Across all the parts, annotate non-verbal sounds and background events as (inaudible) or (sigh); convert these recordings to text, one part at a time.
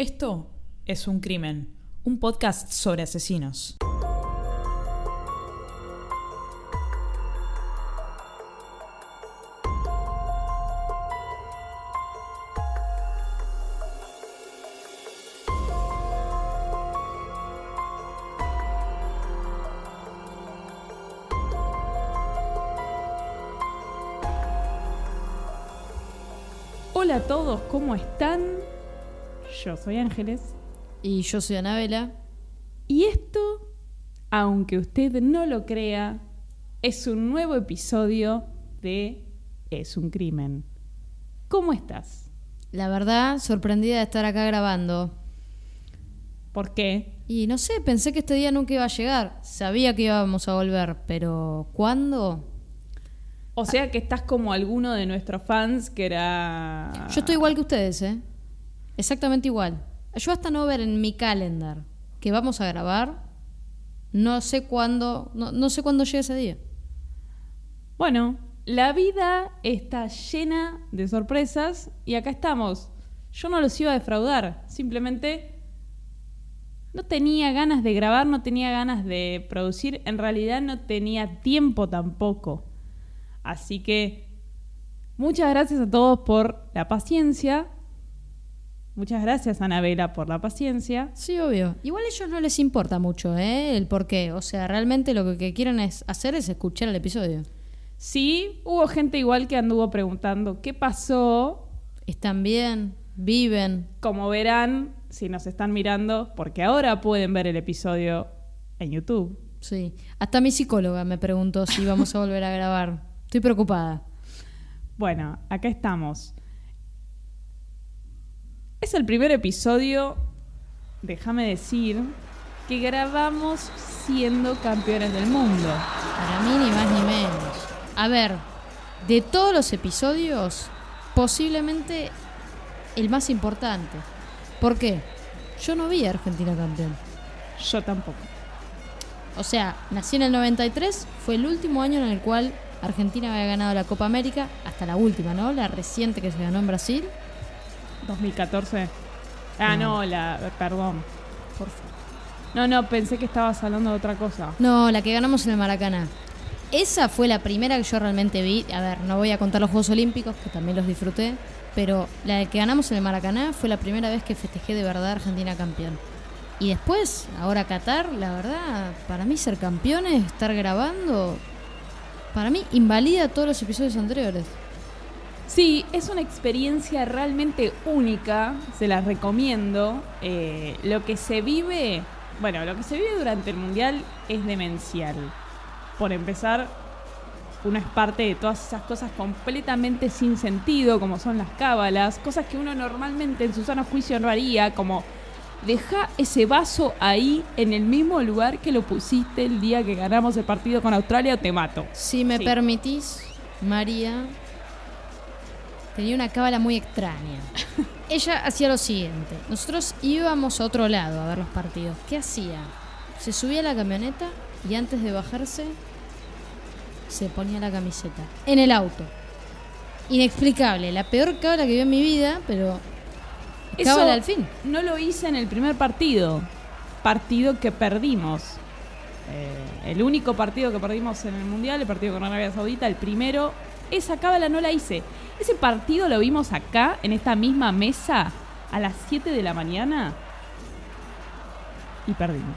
Esto es Un Crimen, un podcast sobre asesinos. Hola a todos, ¿cómo están? Yo soy Ángeles. Y yo soy Anabela. Y esto, aunque usted no lo crea, es un nuevo episodio de Es un crimen. ¿Cómo estás? La verdad, sorprendida de estar acá grabando. ¿Por qué? Y no sé, pensé que este día nunca iba a llegar. Sabía que íbamos a volver, pero ¿cuándo? O sea que estás como alguno de nuestros fans que era... Yo estoy igual que ustedes, ¿eh? Exactamente igual. Yo hasta no ver en mi calendar que vamos a grabar, no sé cuándo, no, no sé cuándo llega ese día. Bueno, la vida está llena de sorpresas y acá estamos. Yo no los iba a defraudar, simplemente no tenía ganas de grabar, no tenía ganas de producir, en realidad no tenía tiempo tampoco. Así que muchas gracias a todos por la paciencia. Muchas gracias, Anabela, por la paciencia. Sí, obvio. Igual a ellos no les importa mucho, ¿eh? El por qué. O sea, realmente lo que quieren es hacer es escuchar el episodio. Sí, hubo gente igual que anduvo preguntando qué pasó. ¿Están bien? ¿Viven? Como verán, si nos están mirando, porque ahora pueden ver el episodio en YouTube. Sí. Hasta mi psicóloga me preguntó si vamos a volver a grabar. Estoy preocupada. Bueno, acá estamos. Es el primer episodio, déjame decir, que grabamos siendo campeones del mundo. Para mí ni más ni menos. A ver, de todos los episodios, posiblemente el más importante. ¿Por qué? Yo no vi a Argentina campeón. Yo tampoco. O sea, nací en el 93, fue el último año en el cual Argentina había ganado la Copa América, hasta la última, ¿no? La reciente que se ganó en Brasil. 2014. Ah, No. no, la. Perdón. Por favor. No, no, pensé que estabas hablando de otra cosa. No, la que ganamos en el Maracaná. Esa fue la primera que yo realmente vi. A ver, no voy a contar los Juegos Olímpicos, que también los disfruté. Pero la que ganamos en el Maracaná fue la primera vez que festejé de verdad Argentina campeón. Y después, ahora Qatar, la verdad, para mí ser campeones, estar grabando, para mí invalida todos los episodios anteriores. Sí, es una experiencia realmente única, se las recomiendo. Eh, lo que se vive, bueno, lo que se vive durante el Mundial es demencial. Por empezar, uno es parte de todas esas cosas completamente sin sentido, como son las cábalas, cosas que uno normalmente en su sano juicio no haría, como deja ese vaso ahí en el mismo lugar que lo pusiste el día que ganamos el partido con Australia o te mato. Si me Sí. permitís, María tenía una cábala muy extraña. (laughs) Ella hacía lo siguiente. Nosotros íbamos a otro lado a ver los partidos. ¿Qué hacía? Se subía a la camioneta y antes de bajarse se ponía la camiseta. En el auto. Inexplicable. La peor cábala que vi en mi vida, pero... Cábala al fin. No lo hice en el primer partido. Partido que perdimos. Eh, el único partido que perdimos en el Mundial, el partido con Arabia Saudita, el primero. Esa cábala no la hice. Ese partido lo vimos acá, en esta misma mesa, a las 7 de la mañana. Y perdimos.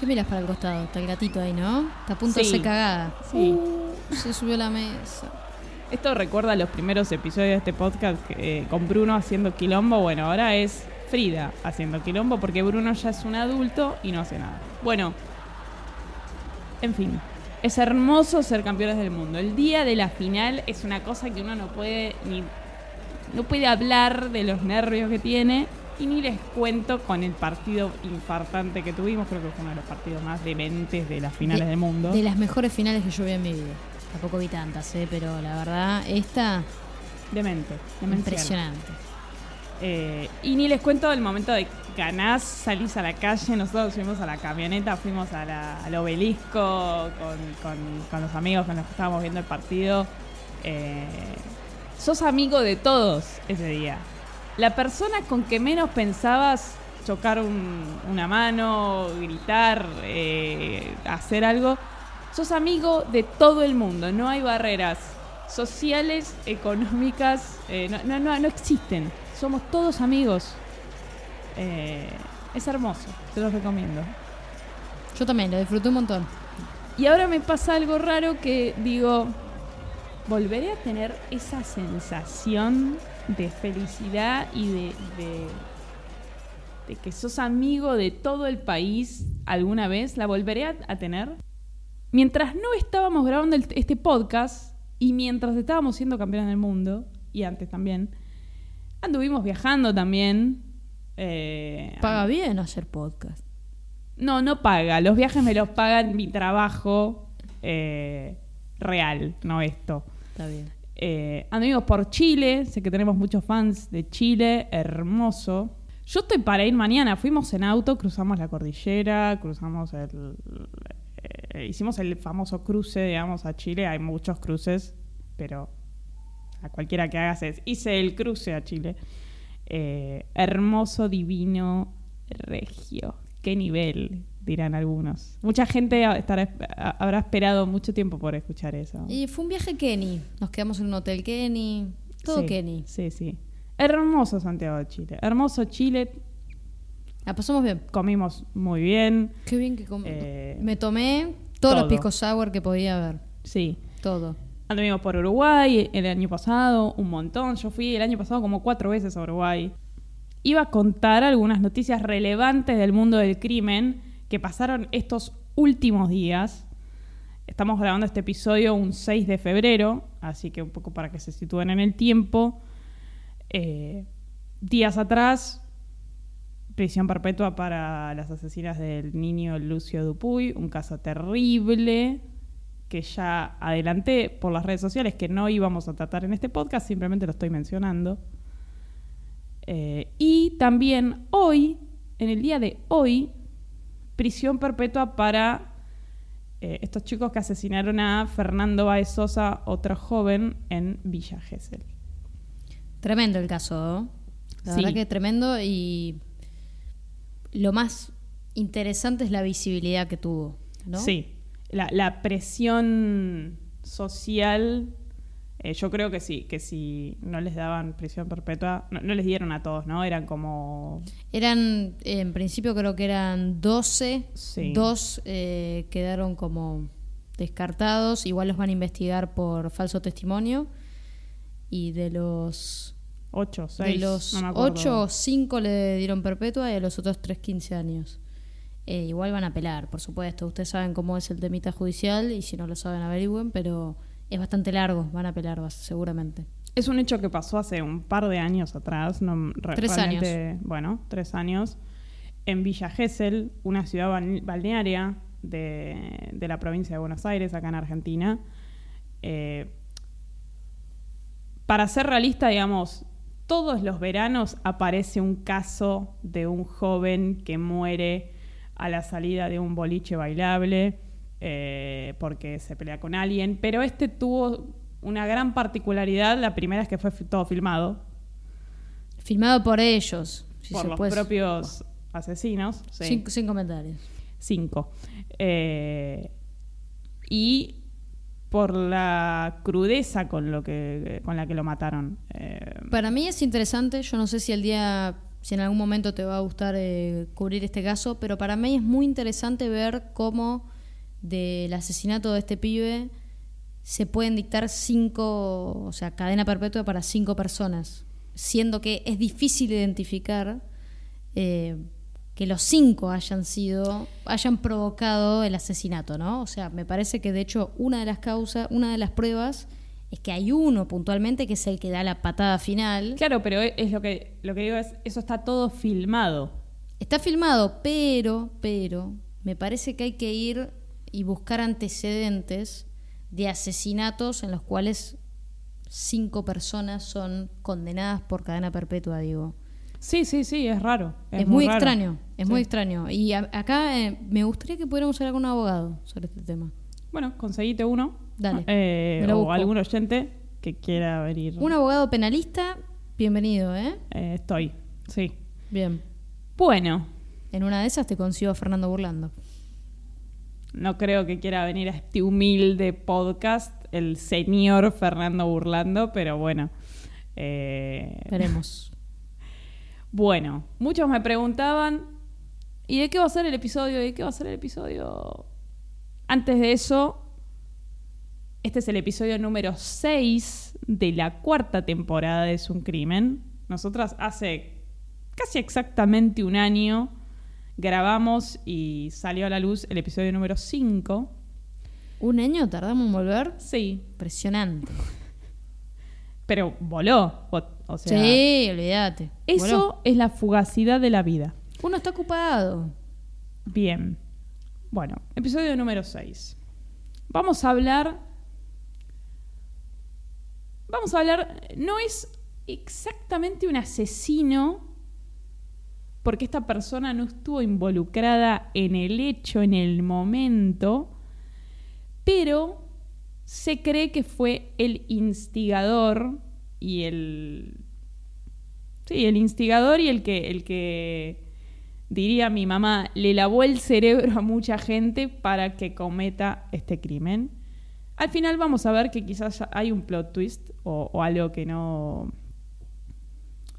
¿Qué miras para el costado? Está el gatito ahí, ¿no? Está a punto de Sí. ser cagada. Sí. Uh, se subió a la mesa. Esto recuerda los primeros episodios de este podcast eh, con Bruno haciendo quilombo. Bueno, ahora es Frida haciendo quilombo porque Bruno ya es un adulto y no hace nada. Bueno, en fin, es hermoso ser campeones del mundo. El día de la final es una cosa que uno no puede ni no puede hablar de los nervios que tiene y ni les cuento con el partido infartante que tuvimos. Creo que fue uno de los partidos más dementes de las finales De- del mundo. De las mejores finales que yo vi en mi vida. Tampoco vi tantas, ¿eh? pero la verdad, esta, Demente, demencial. impresionante. Eh, y ni les cuento el momento de ganás, salís a la calle, nosotros fuimos a la camioneta, fuimos al obelisco con, los amigos con los que estábamos viendo el partido. Eh, sos amigo de todos ese día. la persona con que menos pensabas chocar un- una mano, gritar, eh, hacer algo, sos amigo de todo el mundo, no hay barreras sociales, económicas, eh, no existen, somos todos amigos. Eh, es hermoso, te lo recomiendo. Yo también, lo disfruté un montón. Y ahora me pasa algo raro que digo, volveré a tener esa sensación de felicidad y de, de, de que sos amigo de todo el país alguna vez, la volveré a, a tener. Mientras no estábamos grabando el- este podcast y mientras estábamos siendo campeones del mundo, y antes también, anduvimos viajando también. eh, Paga bien hacer podcast. no, no paga. Los viajes me los pagan mi trabajo eh, real, no esto. Está bien. Eh, anduvimos por Chile, sé que tenemos muchos fans de Chile, hermoso. Yo estoy para ir mañana, fuimos en auto, cruzamos la cordillera, cruzamos el... eh, hicimos el famoso cruce, digamos, a Chile. Hay muchos cruces, pero a cualquiera que hagas es... Hice el cruce a Chile. Eh, hermoso, divino, regio. Qué nivel, dirán algunos. Mucha gente estará, habrá esperado mucho tiempo por escuchar eso. Y fue un viaje Kenny. Nos quedamos en un hotel Kenny. Todo Sí, Kenny. Sí, sí. Hermoso Santiago de Chile. Hermoso Chile. La pasamos bien. Comimos muy bien. Qué bien que com- Eh, Me tomé todos los todo. pisco sour que podía haber. Sí. Todo. Anduvimos por Uruguay el año pasado, un montón. Yo fui el año pasado como cuatro veces a Uruguay. Iba a contar algunas noticias relevantes del mundo del crimen que pasaron estos últimos días. Estamos grabando este episodio un 6 de febrero, así que un poco para que se sitúen en el tiempo. Eh, días atrás, prisión perpetua para las asesinas del niño Lucio Dupuy, un caso terrible que ya adelanté por las redes sociales que no íbamos a tratar en este podcast, simplemente lo estoy mencionando. Eh, y también hoy, en el día de hoy, prisión perpetua para eh, estos chicos que asesinaron a Fernando Baez Sosa, otro joven, en Villa Gesell. Tremendo el caso, ¿no? La Sí. verdad que tremendo y lo más interesante es la visibilidad que tuvo, ¿no? Sí, la, la presión social, eh, yo creo que sí, que si no les daban prisión perpetua, no, no les dieron a todos, ¿no? Eran como... Eran, en principio creo que eran 12, Sí. dos eh, quedaron como descartados, igual los van a investigar por falso testimonio y de los... Ocho, De seis, los no me acuerdo. 8, 5 le dieron perpetua y a los otros 3, 15 años. Eh, igual van a apelar, por supuesto. Ustedes saben cómo es el temita judicial y si no lo saben averigüen, pero es bastante largo, van a apelar seguramente. Es un hecho que pasó hace un par de años atrás. No, re- Tres realmente- Bueno, tres años. En Villa Gesell, una ciudad bal- balnearia de, de la provincia de Buenos Aires, acá en Argentina. Eh, para ser realista, digamos, todos los veranos aparece un caso de un joven que muere a la salida de un boliche bailable eh, porque se pelea con alguien, pero este tuvo una gran particularidad, la primera es que fue todo filmado Filmado por ellos, si por se los puede- propios asesinos. sí. Sin, sin comentarios. Cinco. Eh, y por la crudeza con, lo que, con la que lo mataron. Eh, Para mí es interesante, yo no sé si el día, si en algún momento te va a gustar eh, cubrir este caso, pero para mí es muy interesante ver cómo del asesinato de este pibe se pueden dictar cinco, o sea, cadena perpetua para cinco personas, siendo que es difícil identificar eh, que los cinco hayan sido, hayan provocado el asesinato, ¿no? O sea, me parece que de hecho una de las causas, una de las pruebas es que hay uno puntualmente que es el que da la patada final. claro, pero es lo que, lo que digo es, eso está todo filmado. Está filmado, pero, pero, me parece que hay que ir y buscar antecedentes de asesinatos en los cuales cinco personas son condenadas por cadena perpetua, digo. Sí, sí, sí, es raro. Es, muy, raro. extraño, es Sí. muy extraño. Y a- acá eh, me gustaría que pudiéramos hablar con un abogado sobre este tema. Bueno, conseguite uno. Dale, Eh, me lo o busco. algún oyente que quiera venir. Un abogado penalista, Bienvenido, ¿eh? Eh, estoy, sí. Bien. Bueno, En una de esas te consigo a Fernando Burlando. no creo que quiera venir a este humilde podcast el señor Fernando Burlando, pero bueno. Eh, Veremos. (laughs) Bueno, muchos me preguntaban, ¿y de qué va a ser el episodio? ¿Y de qué va a ser el episodio? Antes de eso, este es el episodio número 6 de la cuarta temporada de Es un crimen. Nosotras hace casi exactamente un año grabamos y salió a la luz el episodio número 5. ¿Un año tardamos en volver? Sí, Impresionante. pero voló. O, sea, sí, olvídate. eso Voló. es la fugacidad de la vida. Uno está ocupado. Bien. Bueno, episodio número 6. Vamos a hablar. Vamos a hablar. No es exactamente un asesino, porque esta persona no estuvo involucrada en el hecho, en el momento, pero se cree que fue el instigador y el. Sí, el instigador y el que, el que diría mi mamá, le lavó el cerebro a mucha gente para que cometa este crimen. Al final vamos a ver que quizás hay un plot twist o, o algo que no,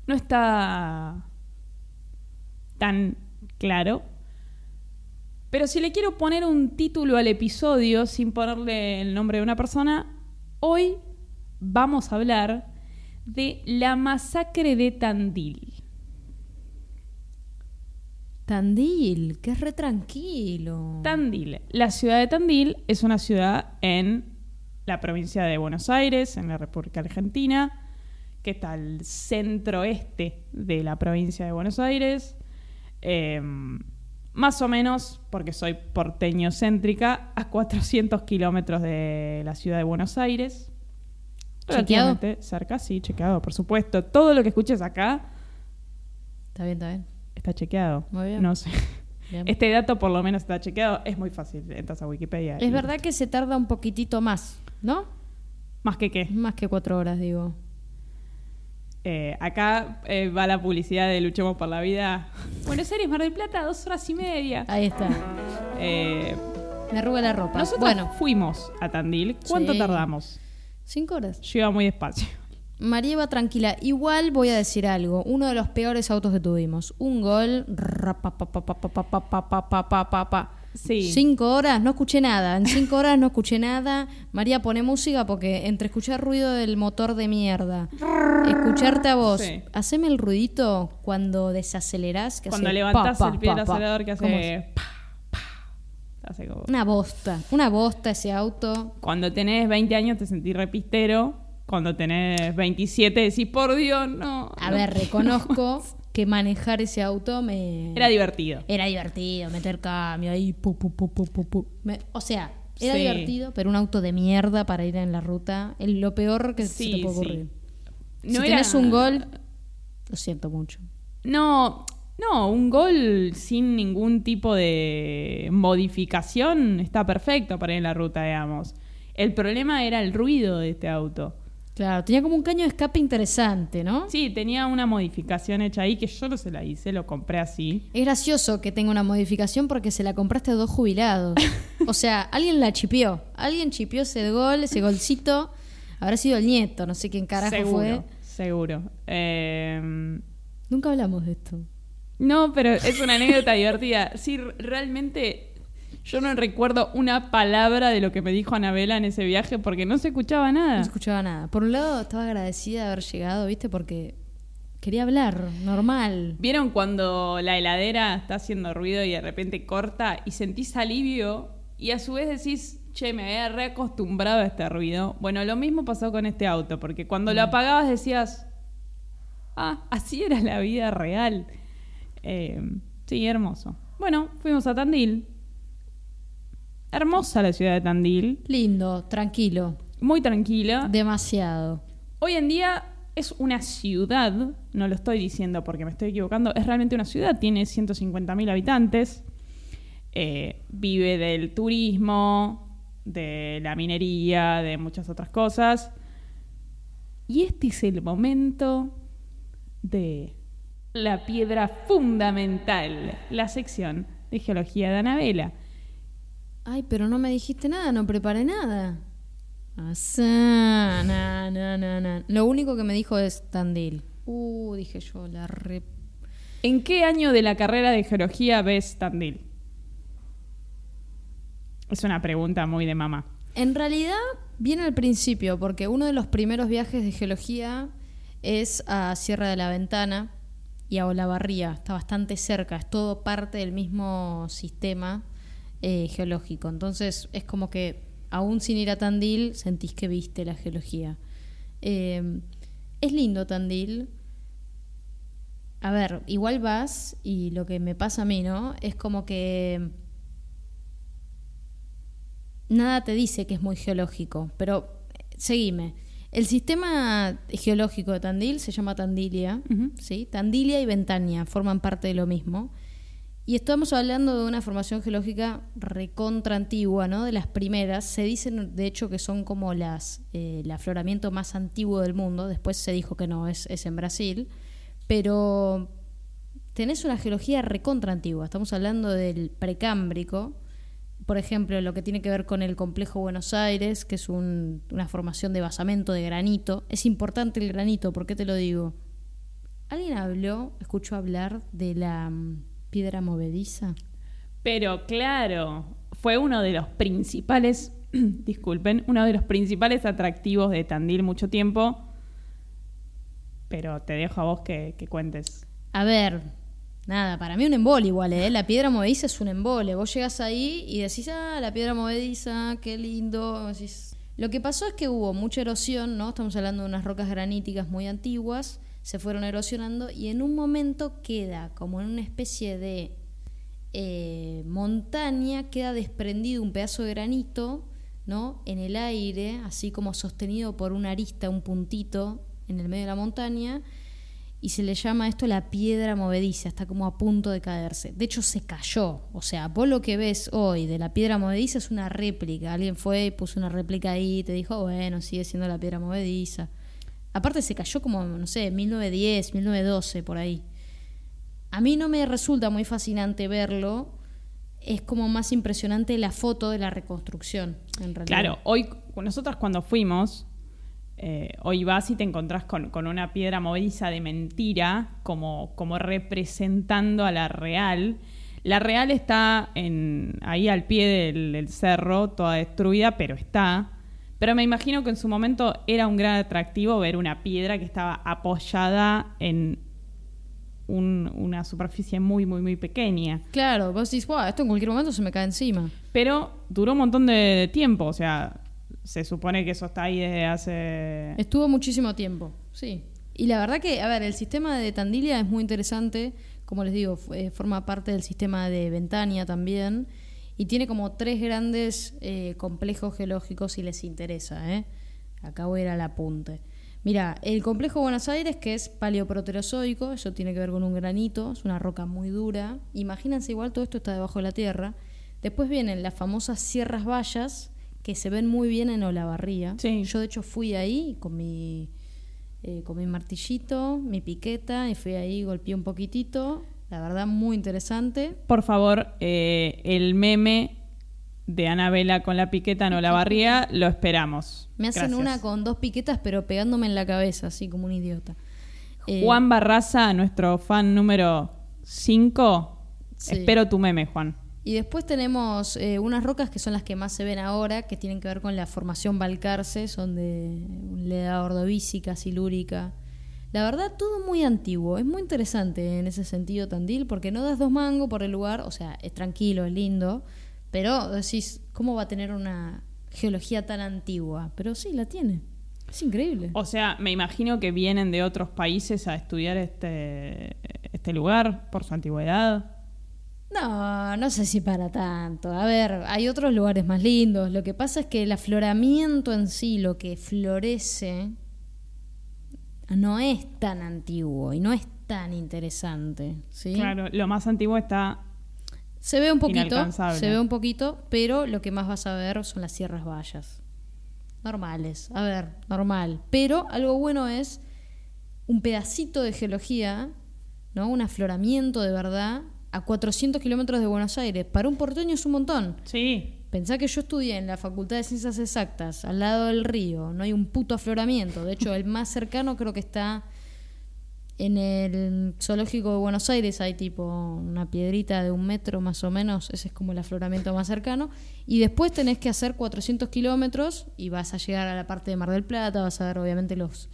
no está tan claro. Pero si le quiero poner un título al episodio sin ponerle el nombre de una persona, hoy vamos a hablar de la masacre de Tandil. Tandil, que es re tranquilo. Tandil. La ciudad de Tandil es una ciudad en la provincia de Buenos Aires, en la República Argentina, que está al centro-este de la provincia de Buenos Aires. Eh, más o menos, porque soy porteño céntrica, a 400 kilómetros de la ciudad de Buenos Aires. ¿Chequeado? Cerca, sí, chequeado, por supuesto. Todo lo que escuches acá Está bien, está bien. está chequeado. Muy bien. No sé. Bien. Este dato por lo menos está chequeado. Es muy fácil. Entras a Wikipedia. y- Es verdad que se tarda un poquitito más, ¿No? ¿Más que qué? Más que cuatro horas, digo. Acá va la publicidad de Luchemos por la Vida. Buenos Aires, Mar del Plata, dos horas y media. Ahí está. Me arruga la ropa. Nosotros bueno. fuimos a Tandil. ¿Cuánto tardamos? Cinco horas. Yo iba muy despacio. María va tranquila. Igual voy a decir algo. Uno de los peores autos que tuvimos. Un gol. Sí. Cinco horas, no escuché nada. En cinco horas no escuché nada. María, pone música porque entre escuchar ruido del motor de mierda, escucharte a vos, Sí. haceme el ruidito cuando desacelerás. Que Cuando hace levantás pa, pa, el pie del acelerador que hace... como- Una bosta, una bosta ese auto. Cuando tenés 20 años te sentís repistero. Cuando tenés 27 decís, por Dios, no. A no ver, reconozco más". Que manejar ese auto me... Era divertido. Era divertido, meter cambio ahí, pu, pu, pu. Me- o sea, era Sí. divertido, pero un auto de mierda para ir en la ruta, es lo peor que se Sí, te puede sí. ocurrir. No si era- tenés un gol, lo siento mucho. No, no, un gol sin ningún tipo de modificación está perfecto para ir en la ruta, digamos. El problema era el ruido de este auto. Claro, tenía como un caño de escape interesante, ¿no? Sí, tenía una modificación hecha ahí que yo no se la hice, lo compré así. Es gracioso que tenga una modificación porque se la compraste a dos jubilados. (laughs) o sea, alguien la chipió. Alguien chipió ese gol, ese golcito. Habrá sido el nieto, no sé quién carajo seguro, fue. seguro. Eh, Nunca hablamos de esto. no, pero es una anécdota divertida. Sí, realmente yo no recuerdo una palabra de lo que me dijo Anabela en ese viaje porque no se escuchaba No nada. escuchaba nada. Por un lado, estaba agradecida de haber llegado, ¿viste? Porque quería hablar, normal. ¿Vieron cuando la heladera está haciendo ruido y de repente corta y sentís alivio y a su vez decís, che, me había reacostumbrado a este ruido? Bueno, lo mismo pasó con este auto, porque cuando lo apagabas decías, ah, así era la vida real. Eh, sí, hermoso. Bueno, fuimos a Tandil. Hermosa la ciudad de Tandil, Lindo, tranquilo. muy tranquila. Demasiado. Hoy en día es una ciudad, no lo estoy diciendo porque me estoy equivocando, es realmente una ciudad, tiene 150.000 habitantes, eh, vive del turismo, de la minería, de muchas otras cosas. Y este es el momento de la piedra fundamental, la sección de geología de Anabela. Ay, pero no me dijiste nada, no preparé nada. Asá, na, na, na. Lo único que me dijo es Tandil. Uh, dije yo, la re... ¿En qué año de la carrera de geología ves Tandil? Es una pregunta muy de mamá. En realidad, viene al principio, porque uno de los primeros viajes de geología es a Sierra de la Ventana y a Olavarría. Está bastante cerca, es todo parte del mismo sistema eh, geológico. Entonces, es como que aún sin ir a Tandil, sentís que viste la geología. Eh, es lindo Tandil. A ver, igual vas y lo que me pasa a mí, ¿no? Es como que nada te dice que es muy geológico, pero seguime. El sistema geológico de Tandil se llama Tandilia, ¿sí? Tandilia y Ventania forman parte de lo mismo. Y estamos hablando de una formación geológica recontra antigua, ¿no? De las primeras. Se dicen, de hecho, que son como las eh, el afloramiento más antiguo del mundo. Después se dijo que no, es, es en Brasil. Pero tenés una geología recontra antigua. Estamos hablando del precámbrico, por ejemplo, lo que tiene que ver con el complejo Buenos Aires, que es una formación de basamento de granito. Es importante el granito, ¿por qué te lo digo? ¿Alguien habló, escuchó hablar de la mm, piedra movediza? Pero claro, fue uno de los principales, (clears throat) disculpen, uno de los principales atractivos de Tandil mucho tiempo. Pero te dejo a vos que, que cuentes. A ver, Nada, para mí un embole igual, ¿eh? La piedra movediza es un embole. Vos llegas ahí y decís, ah, la piedra movediza, qué lindo. Lo que pasó es que hubo mucha erosión, ¿no? Estamos hablando de unas rocas graníticas muy antiguas, se fueron erosionando y en un momento queda como en una especie de eh, montaña, queda desprendido un pedazo de granito, ¿no? En el aire, así como sostenido por una arista, un puntito en el medio de la montaña y se le llama esto la piedra movediza, está como a punto de caerse. De hecho, se cayó. O sea, vos lo que ves hoy de la piedra movediza es una réplica. Alguien fue y puso una réplica ahí te dijo, bueno, sigue siendo la piedra movediza. Aparte, se cayó como, no sé, 1910, 1912, por ahí. A mí no me resulta muy fascinante verlo. Es como más impresionante la foto de la reconstrucción, en realidad. Claro, hoy nosotras cuando fuimos, eh, hoy vas y te encontrás con, una piedra movediza de mentira, como, como representando a la real. La real está en, ahí al pie del, cerro, toda destruida, pero está. Pero me imagino que en su momento era un gran atractivo ver una piedra que estaba apoyada en una superficie muy, muy, muy pequeña. Claro, vos decís, esto en cualquier momento se me cae encima. Pero duró un montón de tiempo, o sea, se supone que eso está ahí desde hace... Estuvo muchísimo tiempo, sí. Y la verdad que, a ver, el sistema de Tandilia es muy interesante, como les digo, eh, forma parte del sistema de Ventania también, y tiene como tres grandes eh, complejos geológicos si les interesa, ¿eh? Acá voy a ir al apunte. Mira, el complejo Buenos Aires, que es paleoproterozoico, eso tiene que ver con un granito, es una roca muy dura. Imagínense, igual todo esto está debajo de la tierra. Después vienen las famosas Sierras Vallas, que se ven muy bien en Olavarría. Yo de hecho fui ahí con mi, eh, con mi martillito, mi piqueta, y fui ahí, golpeé un poquitito. La verdad, muy interesante. Por favor, eh, el meme de Anabela con la piqueta en Olavarría, lo esperamos. Me hacen una con dos piquetas, pero pegándome en la cabeza, así como un idiota. Eh, Juan Barraza, nuestro fan número 5. Espero tu meme, Juan. Y después tenemos eh, unas rocas que son las que más se ven ahora, que tienen que ver con la formación Balcarce, son de la edad ordovícica, silúrica. La verdad, todo muy antiguo. Es muy interesante en ese sentido Tandil, porque no das dos mangos por el lugar, o sea, es tranquilo, es lindo, pero decís, ¿cómo va a tener una geología tan antigua? Pero sí, la tiene. Es increíble. O sea, me imagino que vienen de otros países a estudiar este, este lugar por su antigüedad. No, no sé si para tanto. A ver, hay otros lugares más lindos. Lo que pasa es que el afloramiento en sí, lo que florece, no es tan antiguo y no es tan interesante. ¿sí? Claro, lo más antiguo está. Se ve un poquito, se ve un poquito, pero lo que más vas a ver son las sierras vallas. Normales, a ver, normal. Pero algo bueno es un pedacito de geología, ¿no? Un afloramiento de verdad a 400 kilómetros de Buenos Aires. Para un porteño es un montón. Sí. Pensá que yo estudié en la Facultad de Ciencias Exactas, al lado del río, no hay un puto afloramiento. De hecho, el más cercano creo que está en el zoológico de Buenos Aires, hay tipo una piedrita de un metro más o menos, ese es como el afloramiento más cercano. Y después tenés que hacer 400 kilómetros y vas a llegar a la parte de Mar del Plata, vas a ver obviamente los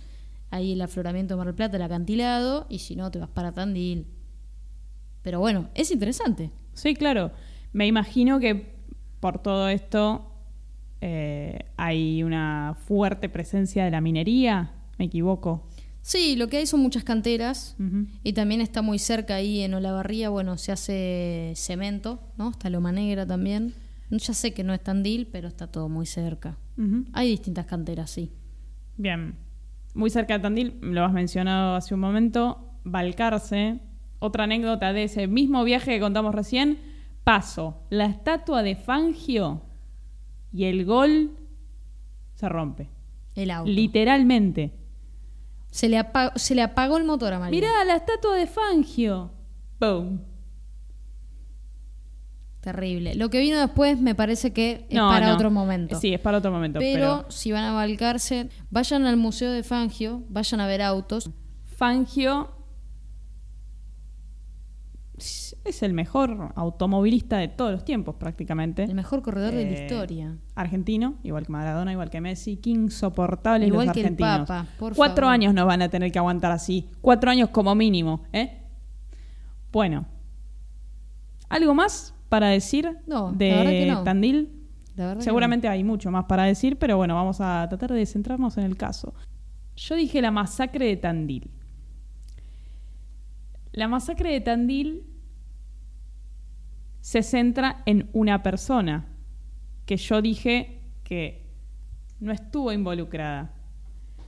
ahí el afloramiento de Mar del Plata, el acantilado, y si no, te vas para Tandil. Pero bueno, es interesante. Sí, claro. Me imagino que por todo esto eh, hay una fuerte presencia de la minería. ¿Me equivoco? Sí, lo que hay son muchas canteras y también está muy cerca ahí en Olavarría, bueno, se hace cemento, ¿no? Está Loma Negra también. Ya sé que no es Tandil, pero está todo muy cerca. Hay distintas canteras, sí. Bien. Muy cerca de Tandil, lo has mencionado hace un momento, Balcarce. Otra anécdota de ese mismo viaje que contamos recién. Paso, la estatua de Fangio y el gol se rompe. El auto. Literalmente. se, le apa- se le apagó el motor a María. Mirá, la estatua de Fangio. Boom. Terrible. Lo que vino después me parece que es No, para no. otro momento. Sí, es para otro momento. pero, Pero, si van a Balcarce, vayan al Museo de Fangio, vayan a ver autos. Fangio es el mejor automovilista de todos los tiempos, prácticamente. El mejor corredor de la Eh, historia. Argentino, igual que Maradona, igual que Messi. Qué insoportables Igual los que el argentinos. Papa, por Cuatro favor. años nos van a tener que aguantar así. Cuatro años como mínimo, ¿eh? Bueno. ¿Algo más para decir No, de que no. Tandil? La que Seguramente hay mucho más para decir, pero bueno, vamos a tratar de centrarnos en el caso. Yo dije la masacre de Tandil. La masacre de Tandil se centra en una persona que yo dije que no estuvo involucrada.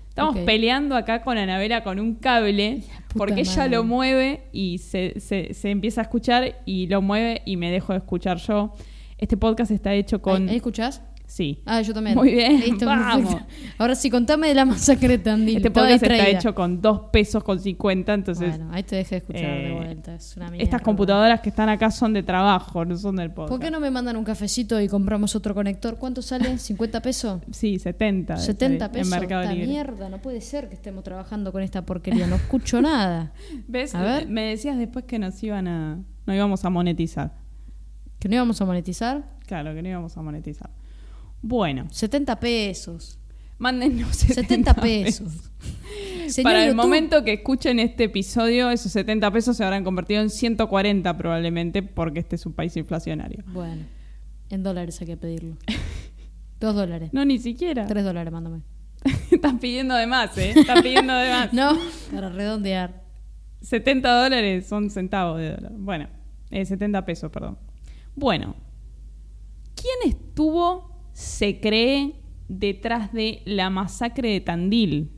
Estamos peleando acá con Anabela con un cable porque ella madre. lo mueve y se, se- se empieza a escuchar y lo mueve y me dejo de escuchar yo. Este podcast está hecho con... ¿Ahí, ahí escuchás? Sí. Ah, yo también. Muy bien, Listo, vamos. perfecto. Ahora sí, contame de la masacre de Tandil. Este podcast está hecho con dos pesos con 50, entonces Bueno, ahí te dejé de escuchar de eh, vuelta. Es una mierda. estas computadoras que están acá son de trabajo, no son del podcast. ¿Por qué no me mandan un cafecito y compramos otro conector? ¿Cuánto sale? ¿50 pesos? (laughs) Sí, 70. debe 70 salir pesos. En Mercado Esta Libre. mierda, no puede ser que estemos trabajando con esta porquería. No escucho nada. (laughs) ¿Ves? A ver. Me decías después que nos iban a... No íbamos a monetizar. ¿Que no íbamos a monetizar? Claro, que no íbamos a monetizar. Bueno, 70 pesos. mándennos 70 pesos. Para el YouTube, momento que escuchen este episodio, esos 70 pesos se habrán convertido en 140 probablemente porque este es un país inflacionario. Bueno, en dólares hay que pedirlo. Dos dólares. No, ni siquiera. Tres dólares, mándame. (laughs) Estás pidiendo de más, ¿eh? Estás pidiendo de más. (laughs) No, para redondear. 70 dólares son centavos de dólar. Bueno, eh, 70 pesos, perdón. Bueno, ¿quién estuvo, se cree, detrás de la masacre de Tandil?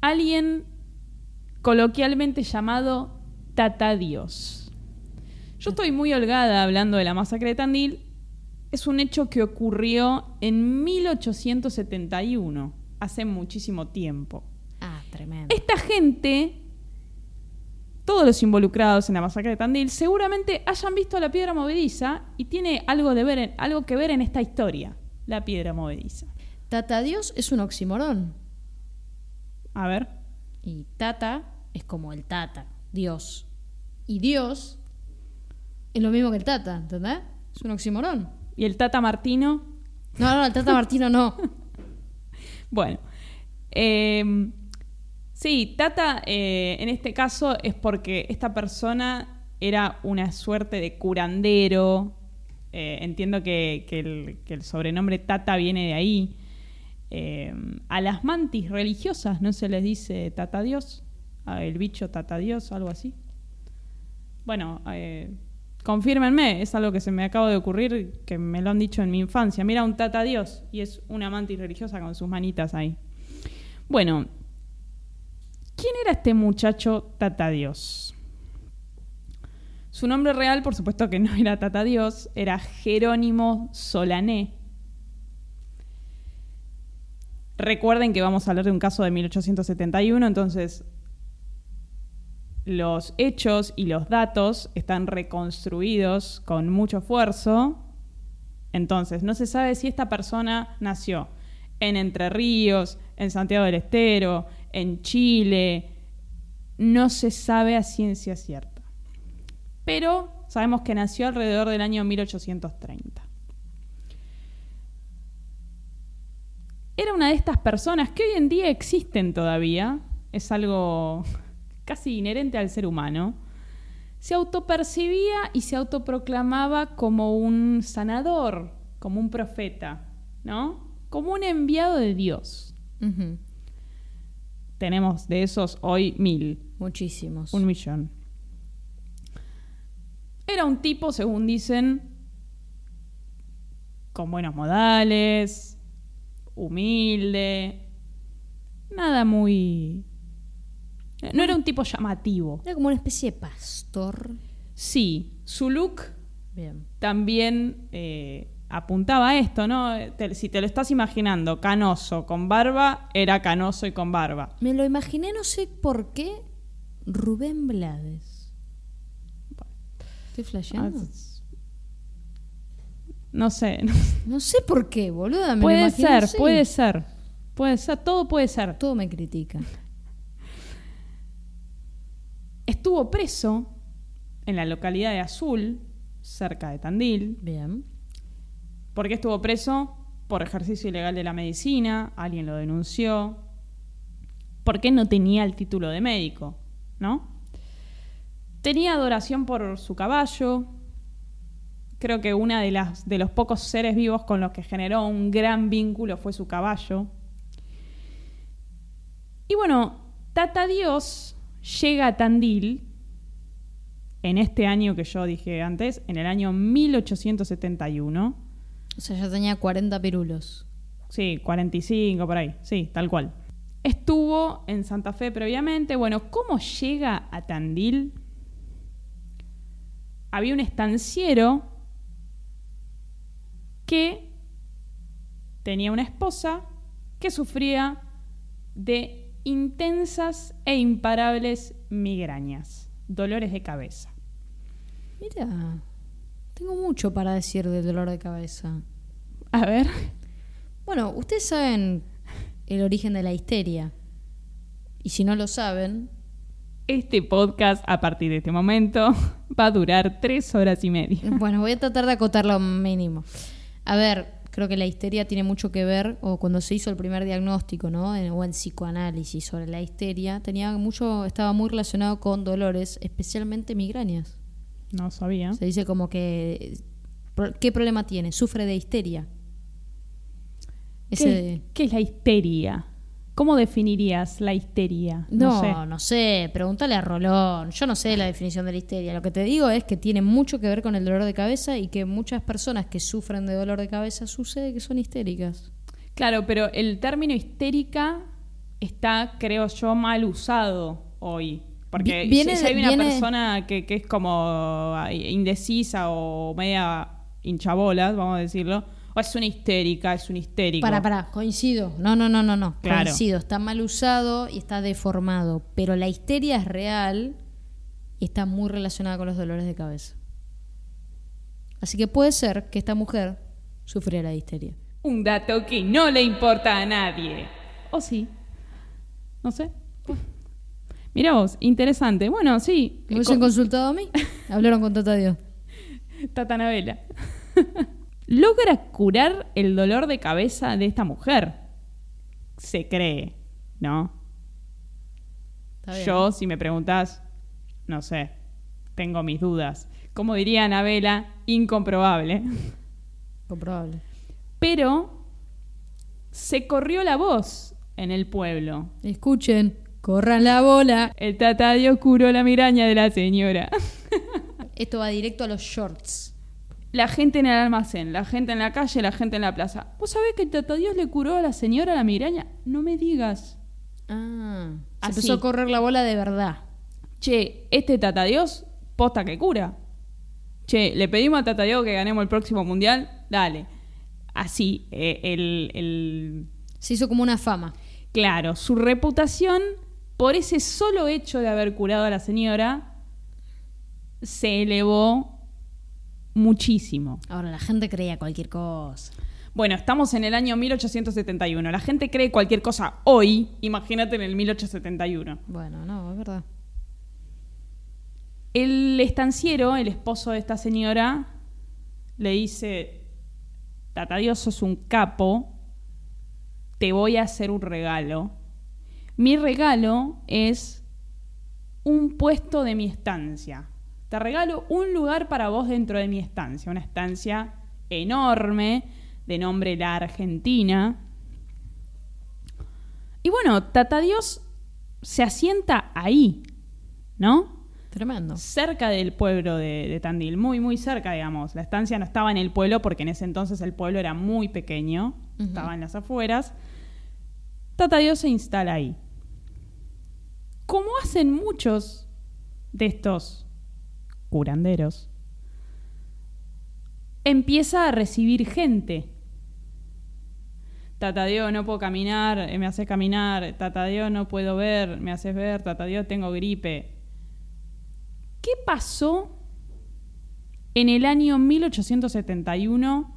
Alguien coloquialmente llamado Tata Dios. Yo estoy muy holgada hablando de la masacre de Tandil. Es un hecho que ocurrió en 1871, hace muchísimo tiempo. Ah, tremendo. Esta gente, todos los involucrados en la masacre de Tandil, seguramente hayan visto la piedra movediza y tiene algo, de ver en- algo que ver en esta historia, la piedra movediza. Tata Dios es un oximorón. A ver, Y Tata es como el Tata, Dios. Y Dios es lo mismo que el Tata, ¿entendés? Es un oximorón. y el Tata Martino, No, no, el Tata Martino no. (laughs) bueno. eh, sí, Tata eh, en este caso es porque esta persona era una suerte de curandero. Eh, entiendo que, el, sobrenombre Tata viene de ahí. Eh, a las mantis religiosas no se les dice Tata Dios, a el bicho Tata Dios, algo así. Bueno, confírmenme, es algo que se me acaba de ocurrir, que me lo han dicho en mi infancia. Mira un Tata Dios y es una mantis religiosa con sus manitas ahí. Bueno, ¿quién era este muchacho Tata Dios? Su nombre real, por supuesto que no era Tata Dios, era Jerónimo Solané. Recuerden que vamos a hablar de un caso de 1871, entonces los hechos y los datos están reconstruidos con mucho esfuerzo. Entonces, no se sabe si esta persona nació en Entre Ríos, en Santiago del Estero, en Chile. No se sabe a ciencia cierta. Pero sabemos que nació alrededor del año 1830. Era una de estas personas que hoy en día existen todavía. Es algo (laughs) casi inherente al ser humano, se autopercibía y se autoproclamaba como un sanador, como un profeta, ¿no? Como un enviado de Dios. Tenemos de esos hoy mil. Muchísimos. Un millón. Era un tipo, según dicen, con buenos modales, humilde, nada muy no era un tipo llamativo. Era como una especie de pastor. Sí, su look Bien. también eh, apuntaba a esto, ¿no? si te lo estás imaginando, canoso con barba, era canoso y con barba. Me lo imaginé, no sé por qué, Rubén Blades. ¿Estoy flasheando? Ah, no sé. (laughs) No sé por qué, boluda. puede ser, puede ser. Puede ser, todo puede ser. Todo me critica estuvo preso en la localidad de Azul, cerca de Tandil. Bien. ¿Por qué estuvo preso? Por ejercicio ilegal de la medicina, alguien lo denunció. ¿Por qué no tenía el título de médico? ¿No? Tenía adoración por su caballo. Creo que una de las de los pocos seres vivos con los que generó un gran vínculo fue su caballo. Y bueno, Tata Dios llega a Tandil en este año que yo dije antes, en el año 1871. O sea, ya tenía 40 pirulos. Sí, 45 por ahí, sí, tal cual. Estuvo en Santa Fe previamente. Bueno, ¿cómo llega a Tandil? Había un estanciero que tenía una esposa que sufría de intensas e imparables migrañas, dolores de cabeza. Mira, tengo mucho para decir del dolor de cabeza. A ver. Bueno, ustedes saben el origen de la histeria. Y si no lo saben... Este podcast, a partir de este momento, va a durar tres horas y media. Bueno, voy a tratar de acotarlo mínimo. A ver, creo que la histeria tiene mucho que ver, o cuando se hizo el primer diagnóstico, ¿no? o en psicoanálisis sobre la histeria, tenía mucho, estaba muy relacionado con dolores, especialmente migrañas. No sabía. Se dice como que, ¿qué problema tiene? Sufre de histeria. ¿Qué es la histeria? ¿Cómo definirías la histeria? No, sé. no sé, pregúntale a Rolón. Yo no sé la definición de la histeria. Lo que te digo es que tiene mucho que ver con el dolor de cabeza y que muchas personas que sufren de dolor de cabeza sucede que son histéricas. Claro, pero el término histérica está, creo yo, mal usado hoy. Porque si, hay una persona que, que es como indecisa o media hinchabolas, vamos a decirlo, es una histérica, es un histérico. Para, para, coincido. No, no, no, no, no. Coincido. Está mal usado y está deformado. Pero la histeria es real y está muy relacionada con los dolores de cabeza. Así que puede ser que esta mujer sufriera de histeria. Un dato que no le importa a nadie. ¿O sí? No sé. Mira vos, interesante. Bueno, sí. ¿Me hubiesen consultado a mí? (laughs) Hablaron con Tata Dios. Tata Navela (laughs) logra curar el dolor de cabeza de esta mujer. Se cree, ¿no? Yo, si me preguntas, no sé, tengo mis dudas. Como diría Anabela, incomprobable. Comprobable. Pero se corrió la voz en el pueblo. Escuchen, corran la bola. El tatadio curó la miraña de la señora. (laughs) Esto va directo a los shorts la gente en el almacén, la gente en la calle, la gente en la plaza. ¿Vos sabés que el Dios le curó a la señora la migraña? No me digas. Ah, se empezó a correr la bola de verdad. Che, este Dios, posta que cura. Che, le pedimos a Dios que ganemos el próximo mundial. Dale. Así, eh, el, Se hizo como una fama. Claro, su reputación, por ese solo hecho de haber curado a la señora, se elevó muchísimo. Ahora, la gente creía cualquier cosa. Bueno, estamos en el año 1871. La gente cree cualquier cosa hoy, imagínate en el 1871. Bueno, no, es verdad. El estanciero, el esposo de esta señora, le dice, Tata Dios, sos un capo, te voy a hacer un regalo. Mi regalo es un puesto de mi estancia. Te regalo un lugar para vos dentro de mi estancia, una estancia enorme, de nombre La Argentina. Y bueno, Tata Dios se asienta ahí, ¿no? Tremendo. cerca del pueblo de, de Tandil, muy, muy cerca, digamos. La estancia no estaba en el pueblo porque en ese entonces el pueblo era muy pequeño, estaba en las afueras. Tata Dios se instala ahí. Como hacen muchos de estos curanderos, empieza a recibir gente. Tata Dios, no puedo caminar, eh, me hace caminar. Tata Dios, no puedo ver, me haces ver. Tata Dios, tengo gripe. ¿Qué pasó en el año 1871?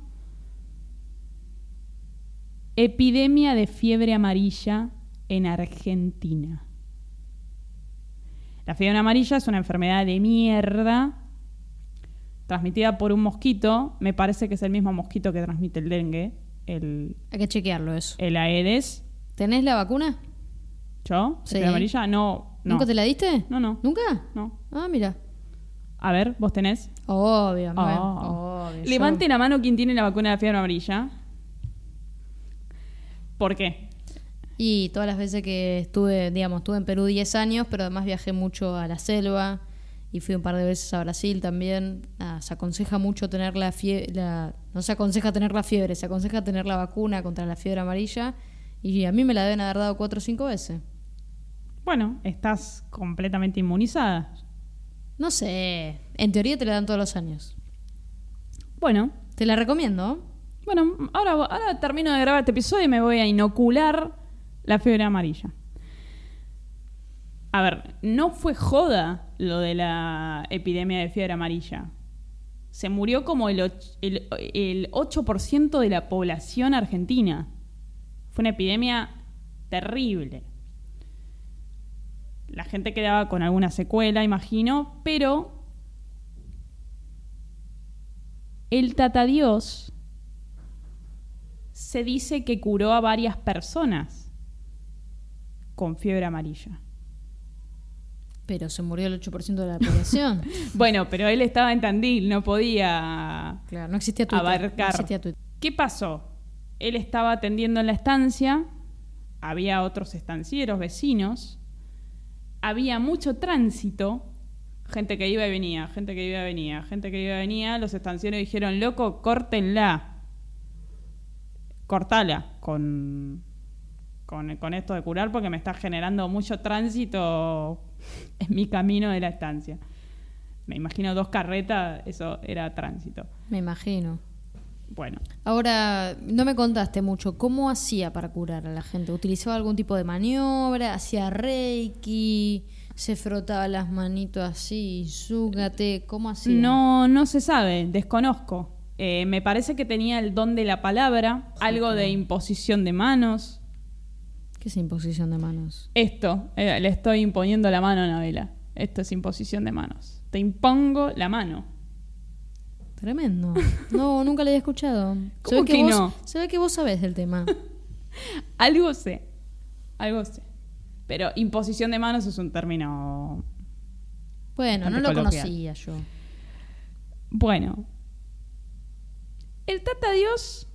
Epidemia de fiebre amarilla en Argentina. La fiebre amarilla es una enfermedad de mierda transmitida por un mosquito. Me parece que es el mismo mosquito que transmite el dengue, el, Hay que chequearlo eso. el Aedes. ¿Tenés la vacuna? ¿Yo? Sí. ¿Fiebre amarilla? No, no. ¿Nunca te la diste? No, no, ¿Nunca? no. Ah, mira. A ver, ¿vos tenés? Obvio, Oh. obvio. Levante Yo- la mano quien tiene la vacuna de la fiebre amarilla. ¿Por qué? Y todas las veces que estuve, digamos, estuve en Perú 10 años, pero además viajé mucho a la selva y fui un par de veces a Brasil también. Nada, se aconseja mucho tener la fiebre, no se aconseja tener la fiebre, se aconseja tener la vacuna contra la fiebre amarilla y a mí me la deben haber dado 4 o 5 veces. Bueno, estás completamente inmunizada. No sé, en teoría te la dan todos los años. Bueno, Te la recomiendo. bueno, ahora, ahora termino de grabar este episodio y me voy a inocular la fiebre amarilla. A ver, no fue joda lo de la epidemia de fiebre amarilla. Se murió como el, och- el, el 8% de la población argentina. Fue una epidemia terrible. La gente quedaba con alguna secuela, imagino, pero el tatadios se dice que curó a varias personas con fiebre amarilla. Pero se murió el 8% de la población. (laughs) Bueno, pero él estaba en Tandil, no podía claro, no existía Twitter. Abarcar. No existía Twitter. ¿Qué pasó? Él estaba atendiendo en la estancia, había otros estancieros, vecinos, había mucho tránsito, gente que iba y venía, gente que iba y venía, gente que iba y venía, los estancieros dijeron, loco, córtenla, cortala con, con, con esto de curar porque me está generando mucho tránsito en mi camino de la estancia. Me imagino dos carretas, eso era tránsito. Me imagino. Bueno, Ahora, no me contaste mucho. ¿Cómo hacía para curar a la gente? ¿Utilizaba algún tipo de maniobra? ¿Hacía reiki? ¿Se frotaba las manitos así? ¿Zúgate? ¿Cómo hacía? No, no se sabe, desconozco. Eh, me parece que tenía el don de la palabra, algo de imposición de manos. ¿Qué es imposición de manos? Esto, eh, le estoy imponiendo la mano a Anabela. Esto es imposición de manos. Te impongo la mano. Tremendo. (laughs) No, nunca le había escuchado. Se ¿Cómo ve que vos, no? Se ve que vos sabés del tema. (laughs) Algo sé, algo sé. Pero imposición de manos es un término... Bueno, no lo coloquial. conocía yo. Bueno, el Tata Dios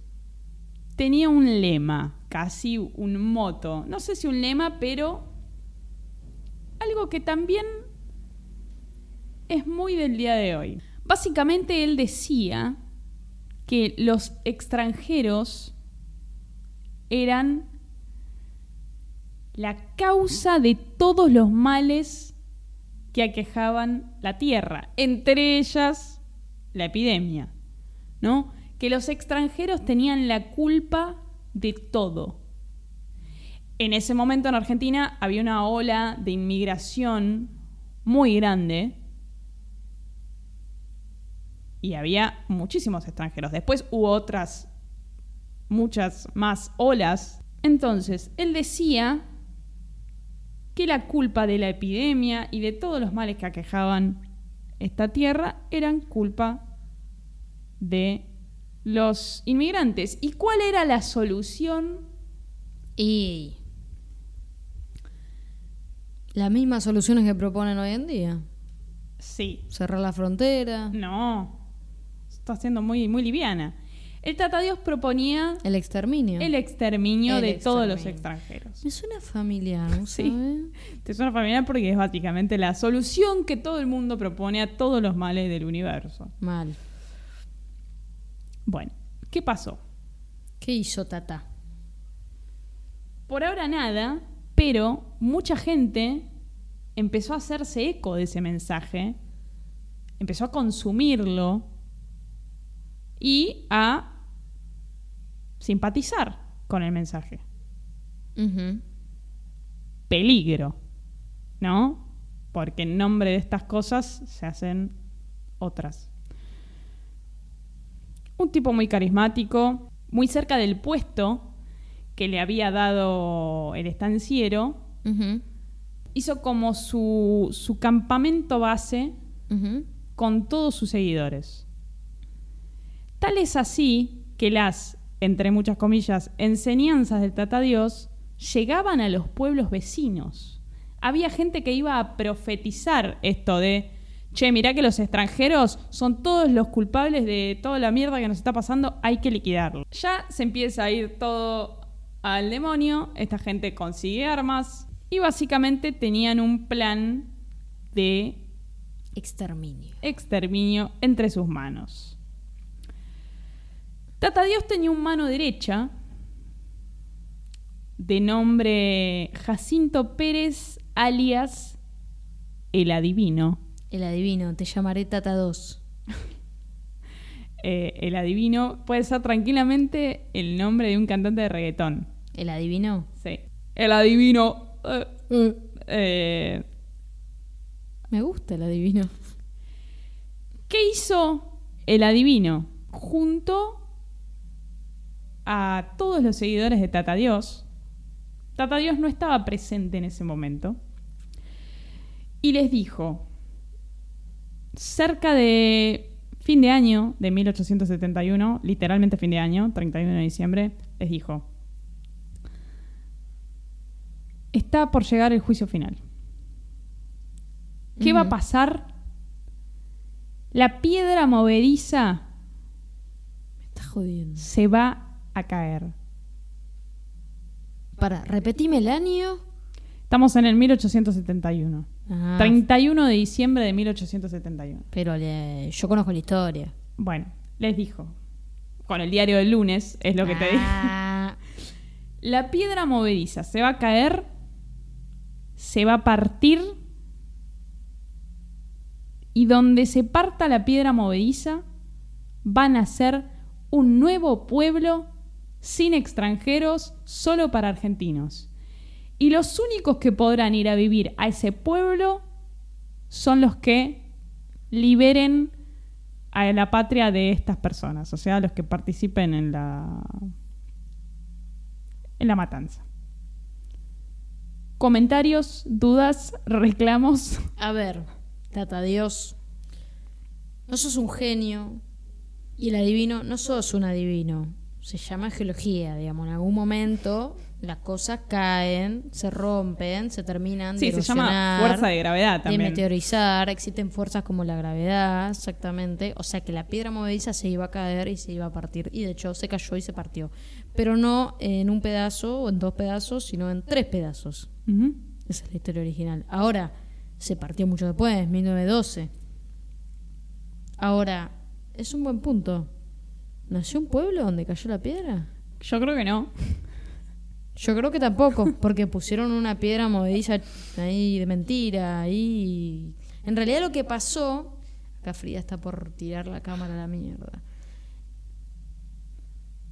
tenía un lema, casi un moto. No sé si un lema, pero algo que también es muy del día de hoy. Básicamente él decía que los extranjeros eran la causa de todos los males que aquejaban la tierra, entre ellas la epidemia, ¿no? Que los extranjeros tenían la culpa de todo. En ese momento en Argentina había una ola de inmigración muy grande y había muchísimos extranjeros. Después hubo otras, muchas más olas. Entonces, él decía que la culpa de la epidemia y de todos los males que aquejaban esta tierra eran culpa de los inmigrantes. ¿Y cuál era la solución? Y las mismas soluciones que proponen hoy en día. Sí. Cerrar la frontera. No. Está siendo muy, muy liviana. El Tata Dios proponía El exterminio. el exterminio El de todos los extranjeros. Me suena familiar, ¿no Sí. sabe? Te suena familiar porque es básicamente la solución que todo el mundo propone a todos los males del universo. Mal. Bueno, ¿qué pasó? ¿Qué hizo Tata? Por ahora nada, pero mucha gente empezó a hacerse eco de ese mensaje, empezó a consumirlo y a simpatizar con el mensaje. Peligro, ¿no? Porque en nombre de estas cosas se hacen otras. Un tipo muy carismático, muy cerca del puesto que le había dado el estanciero, hizo como su, su campamento base con todos sus seguidores. Tal es así que las, entre muchas comillas, enseñanzas del Tata Dios llegaban a los pueblos vecinos. Había gente que iba a profetizar esto de, che, mirá que los extranjeros son todos los culpables de toda la mierda que nos está pasando, hay que liquidarlo. Ya se empieza a ir todo al demonio, esta gente consigue armas y básicamente tenían un plan de Exterminio. exterminio entre sus manos. Tata Dios tenía un mano derecha de nombre Jacinto Pérez alias el adivino. El adivino, te llamaré Tata 2. (laughs) Eh, el adivino puede ser tranquilamente el nombre de un cantante de reggaetón. ¿El adivino? Sí. El adivino. eh, eh, Me gusta el adivino. ¿Qué hizo el adivino? Junto a todos los seguidores de Tata Dios. Tata Dios no estaba presente en ese momento. Y les dijo, cerca de fin de año de 1871, literalmente fin de año, 31 de diciembre, les dijo, está por llegar el juicio final. ¿Qué va a pasar? La piedra movediza Me estás jodiendo. se va a caer. Para, repetime el año. Estamos en el 1871. Ah, 31 de diciembre de 1871. Pero le- yo conozco la historia. Bueno, les dijo. Con el diario del lunes, es lo que te. Ah, La piedra movediza se va a caer, se va a partir. Y donde se parta la piedra movediza, van a ser un nuevo pueblo sin extranjeros, solo para argentinos. Y los únicos que podrán ir a vivir a ese pueblo son los que liberen a la patria de estas personas, o sea, los que participen en la en la matanza. Comentarios, dudas, (laughs) reclamos. A ver, Tata Dios. No sos un genio. Y el adivino, no sos un adivino. Se llama geología, digamos. En algún momento las cosas caen, se rompen, se terminan Sí, de se llama erosionar, fuerza de gravedad de también. meteorizar. Existen fuerzas como la gravedad, exactamente. O sea que la piedra movediza se iba a caer y se iba a partir. Y de hecho se cayó y se partió. Pero no en un pedazo o en dos pedazos, sino en tres pedazos. Esa es la historia original. Ahora, se partió mucho después, 1912. Ahora, es un buen punto. ¿Nació un pueblo donde cayó la piedra? Yo creo que no. Yo creo que tampoco, porque pusieron una piedra movediza ahí de mentira, ahí. En realidad lo que pasó, acá Frida está por tirar la cámara a la mierda.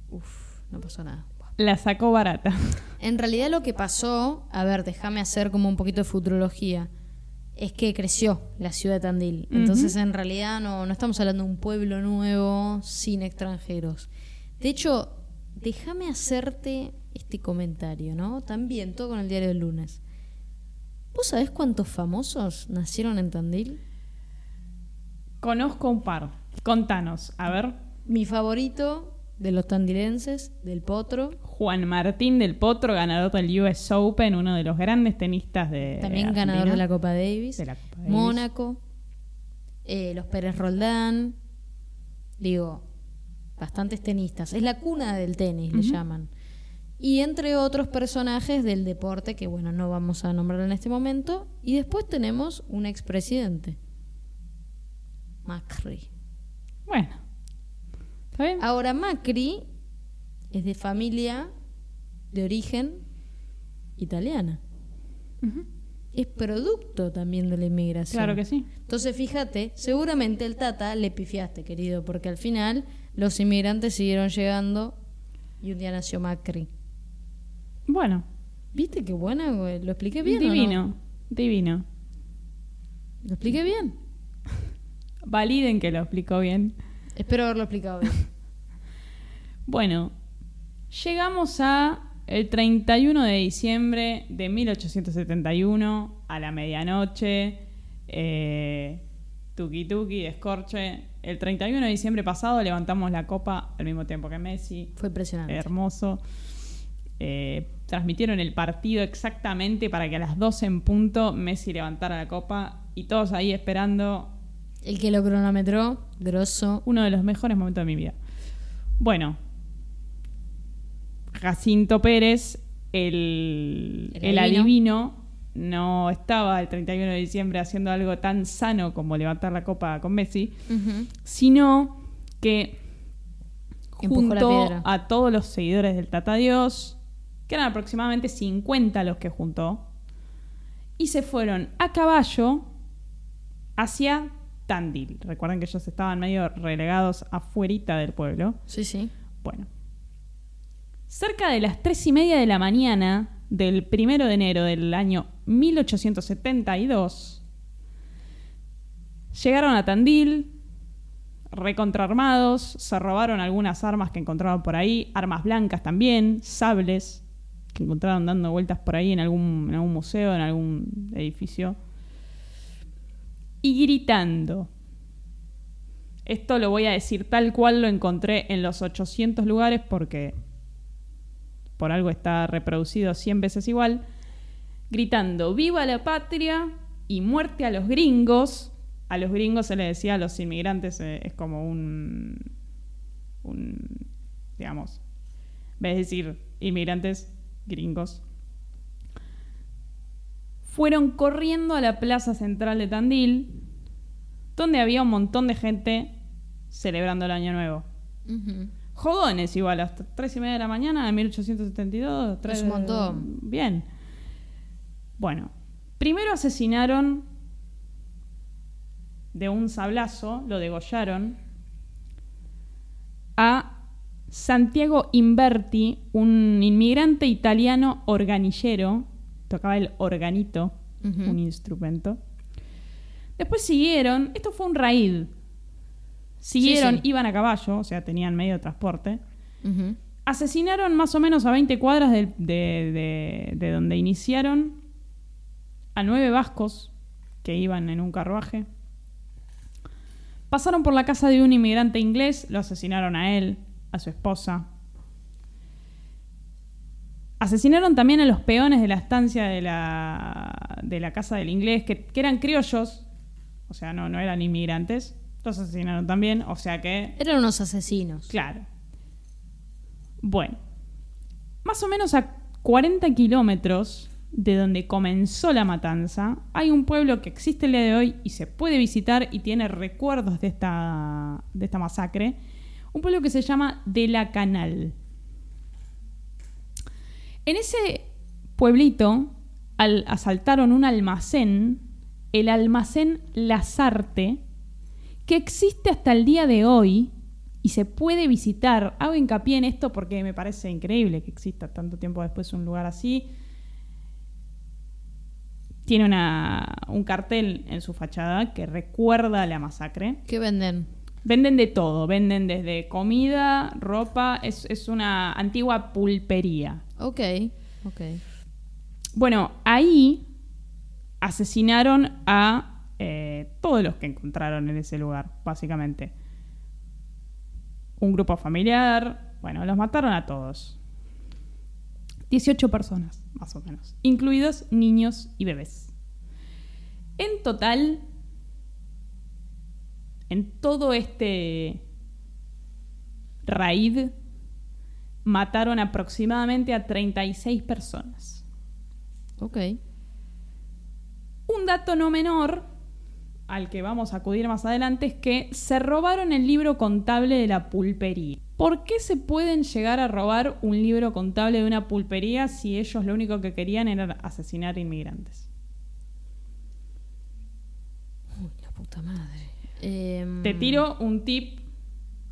Uf, no pasó nada. La sacó barata. En realidad lo que pasó, a ver, déjame hacer como un poquito de futurología, es que creció la ciudad de Tandil. Entonces, en realidad no, no estamos hablando de un pueblo nuevo sin extranjeros. De hecho, déjame hacerte este comentario, ¿no? También, todo con el diario del lunes. ¿Vos sabés cuántos famosos nacieron en Tandil? Conozco un par. Contanos, a ver. Mi favorito de los tandilenses, del Potro. Juan Martín del Potro, ganador del US Open, uno de los grandes tenistas de. También Argentina. ganador de la Copa Davis. De la Copa Davis. Mónaco. eh, los Pérez Roldán. Digo, bastantes tenistas. Es la cuna del tenis, le llaman. Y entre otros personajes del deporte que, bueno, no vamos a nombrar en este momento. Y después tenemos un expresidente. Macri. Bueno. ¿Está bien? Ahora Macri es de familia de origen italiana. Es producto también de la inmigración. Claro que sí. Entonces, fíjate, seguramente el Tata le pifiaste, querido, porque al final los inmigrantes siguieron llegando y un día nació Macri. Bueno. ¿Viste qué buena? güey? ¿Lo expliqué bien? o no? divino. Divino. ¿Lo expliqué bien? Validen que lo explicó bien. Espero haberlo explicado bien. (laughs) Bueno, llegamos a el 31 de diciembre de 1871 a la medianoche. Eh, tuki tuki, descorche. El 31 de diciembre pasado levantamos la copa al mismo tiempo que Messi. Fue impresionante. Hermoso. Eh, transmitieron el partido exactamente para que a las 12 en punto Messi levantara la copa y todos ahí esperando El que lo cronometró, grosso. uno de los mejores momentos de mi vida. Bueno, Jacinto Pérez, el, El el adivino. adivino, no estaba el 31 de diciembre haciendo algo tan sano como levantar la copa con Messi, sino que Empujó piedra. a todos los seguidores del Tata Dios, que eran aproximadamente 50 los que juntó, y se fueron a caballo hacia Tandil. Recuerden que ellos estaban medio relegados afuerita del pueblo. Sí, sí. Bueno. Cerca de las tres y media de la mañana del primero de enero del año 1872, llegaron a Tandil, recontraarmados, se robaron algunas armas que encontraron por ahí, armas blancas también, sables que encontraron dando vueltas por ahí en algún, en algún museo, en algún edificio, y gritando. Esto lo voy a decir tal cual lo encontré en los 800 lugares porque por algo está reproducido 100 veces igual, gritando viva la patria y muerte a los gringos. A los gringos se les decía a los inmigrantes, eh, es como un, un, digamos, de decir inmigrantes, gringos. Fueron corriendo a la plaza central de Tandil, donde había un montón de gente celebrando el Año Nuevo. Jodones igual, hasta tres y media de la mañana de 1872. tres- Es un montón. Bien. Bueno, primero asesinaron de un sablazo, lo degollaron, a Santiago Inverti, un inmigrante italiano organillero, tocaba el organito, un instrumento. Después siguieron, esto fue un raid. Siguieron, Sí, sí. iban a caballo, o sea, tenían medio de transporte. Asesinaron más o menos a 20 cuadras del- de, de- de donde iniciaron a nueve vascos que iban en un carruaje. Pasaron por la casa de un inmigrante inglés, lo asesinaron a él, a su esposa. Asesinaron también a los peones de la estancia de la, de la casa del inglés, que, que eran criollos, o sea, no, no eran inmigrantes. Los asesinaron también, o sea que Eran unos asesinos. Claro. Bueno, más o menos a 40 kilómetros de donde comenzó la matanza, hay un pueblo que existe el día de hoy y se puede visitar y tiene recuerdos de esta, de esta masacre. Un pueblo que se llama De la Canal. En ese pueblito al- asaltaron un almacén, el almacén Lazarte, que existe hasta el día de hoy y se puede visitar. Hago hincapié en esto porque me parece increíble que exista tanto tiempo después un lugar así. Tiene una, un cartel en su fachada que recuerda la masacre. ¿Qué venden? Venden de todo, venden desde comida, ropa, es, es una antigua pulpería. Ok, ok. Bueno, ahí asesinaron a eh, todos los que encontraron en ese lugar, básicamente. Un grupo familiar, bueno, los mataron a todos. 18 personas, más o menos, incluidos niños y bebés. En total, en todo este raid, mataron aproximadamente a 36 personas. Ok. Un dato no menor al que vamos a acudir más adelante es que se robaron el libro contable de la pulpería. ¿Por qué se pueden llegar a robar un libro contable de una pulpería si ellos lo único que querían era asesinar inmigrantes? Uy, la puta madre. Em, Te tiro un tip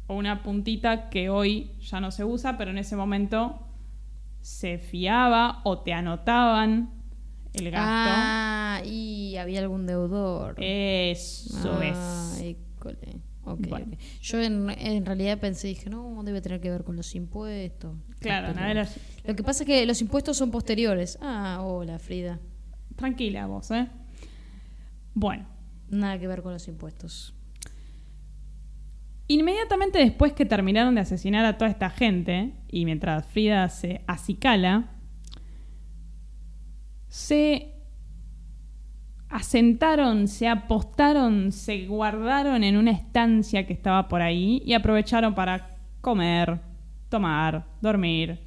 o una puntita que hoy ya no se usa, pero en ese momento se fiaba o te anotaban el gasto. Ah, y había algún deudor. Eso Ah, es. école. Ok, Bueno. ok. Yo en, en realidad pensé, dije, no, debe tener que ver con los impuestos. Claro, nada de las- Lo que pasa es que los impuestos son posteriores. Ah, hola, Frida. tranquila vos, ¿eh? Bueno, Nada que ver con los impuestos. Inmediatamente después que terminaron de asesinar a toda esta gente, y mientras Frida se acicala, se asentaron, se apostaron, se guardaron en una estancia que estaba por ahí y aprovecharon para comer, tomar, dormir,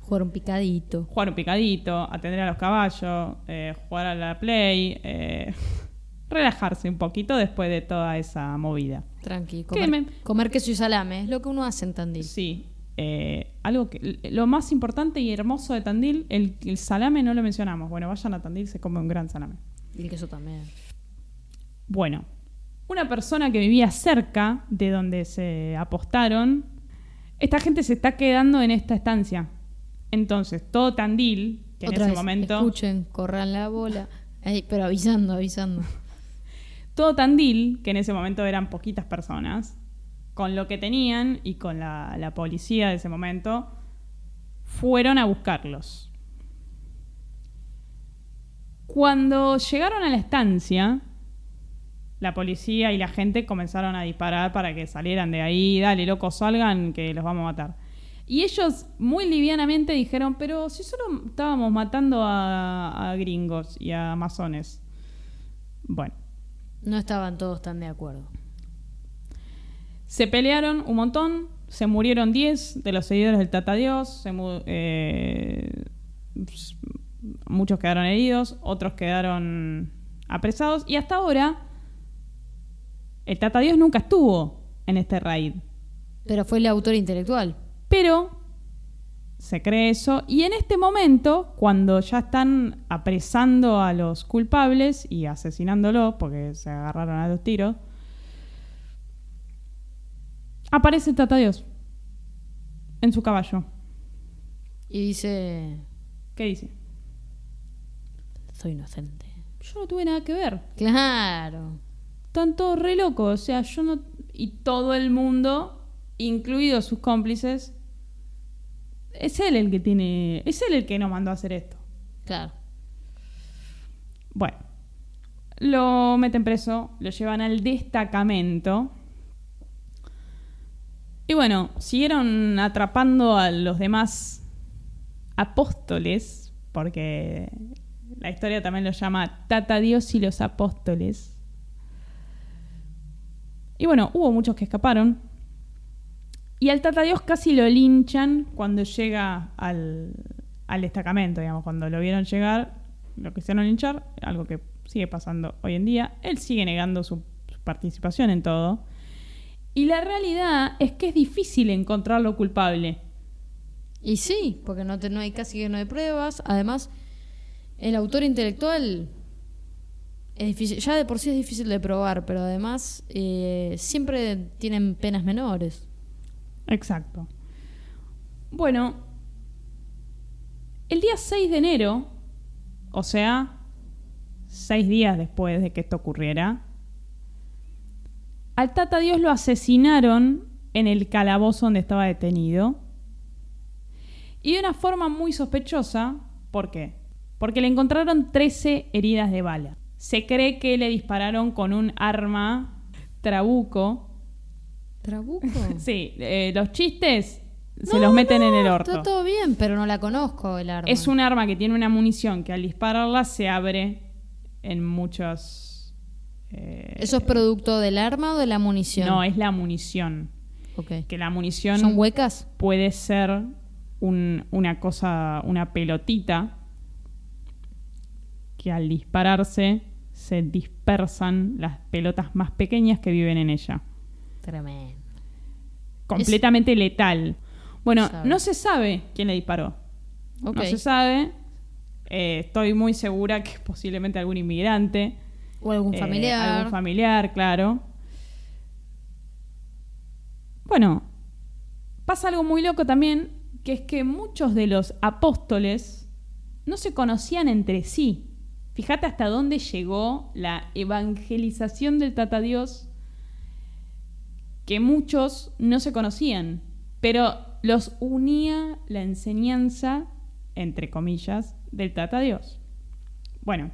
Jugar un picadito. jugar un picadito, atender a los caballos, eh, jugar a la play, eh, (laughs) relajarse un poquito después de toda esa movida. Tranqui. ¿Qué Comer, me- comer queso y salame. Es lo que uno hace en Tandil. Sí. eh, algo que lo más importante y hermoso de Tandil, el, el salame no lo mencionamos. Bueno, vayan a Tandil, se come un gran salame. Y el queso también. Bueno, una persona que vivía cerca de donde se apostaron, esta gente se está quedando en esta estancia. Entonces, todo Tandil, que en ese vez, momento, escuchen, corran la bola. Ey, pero avisando, avisando. Todo Tandil, que en ese momento eran poquitas personas, con lo que tenían y con la, policía de ese momento, fueron a buscarlos. Cuando llegaron a la estancia, la policía y la gente comenzaron a disparar para que salieran de ahí, dale, locos, salgan, que los vamos a matar. Y ellos muy livianamente dijeron, pero si solo estábamos matando a, a gringos y a masones. Bueno, No estaban todos tan de acuerdo. Se pelearon un montón, se murieron 10 de los seguidores del Tata Dios, se eh, muchos quedaron heridos, otros quedaron apresados y hasta ahora el Tata Dios nunca estuvo en este raid. Pero fue el autor intelectual. Pero se cree eso y en este momento, cuando ya están apresando a los culpables y asesinándolos, porque se agarraron a los tiros, aparece el Tata Dios en su caballo. Y dice, ¿Qué dice? soy inocente. Yo no tuve nada que ver. Claro. Están todos re locos. O sea, yo no. Y todo el mundo, incluidos sus cómplices, es él el que tiene. Es él el que nos mandó a hacer esto. Claro. Bueno, lo meten preso, lo llevan al destacamento. Y bueno, siguieron atrapando a los demás apóstoles, porque la historia también lo llama Tata Dios y los apóstoles. Y bueno, hubo muchos que escaparon. Y al Tata Dios casi lo linchan cuando llega al, destacamento, digamos, cuando lo vieron llegar, lo quisieron linchar, algo que sigue pasando hoy en día. Él sigue negando su, participación en todo. Y la realidad es que es difícil encontrarlo culpable. Y sí, porque no, te- hay casi que no hay pruebas. Además, el autor intelectual es difícil, ya de por sí es difícil de probar, pero además eh, siempre tienen penas menores. Exacto. Bueno, el día 6 de enero, o sea, seis días después de que esto ocurriera, al Tata Dios lo asesinaron en el calabozo donde estaba detenido. Y de una forma muy sospechosa, ¿por qué? Porque le encontraron 13 heridas de bala. Se cree que le dispararon con un arma trabuco. ¿Trabuco? (laughs) Sí, eh, los chistes se los meten en el orto. Está todo bien, pero no la conozco el arma. Es un arma que tiene una munición que al dispararla se abre en muchos... eh, ¿Eso es producto del arma o de la munición? No, es la munición. Ok. Que la munición ¿Son huecas? puede ser un- una cosa, una pelotita que al dispararse se dispersan las pelotas más pequeñas que viven en ella. Tremendo. Completamente letal. Bueno, Sabe. no se sabe quién le disparó. No se sabe. Eh, estoy muy segura que es posiblemente algún inmigrante. O algún Eh, familiar. algún familiar, claro. Bueno, pasa algo muy loco también, que es que muchos de los apóstoles no se conocían entre sí. Fíjate hasta dónde llegó la evangelización del Tata Dios, que muchos no se conocían, pero los unía la enseñanza, entre comillas, del Tata Dios. Bueno,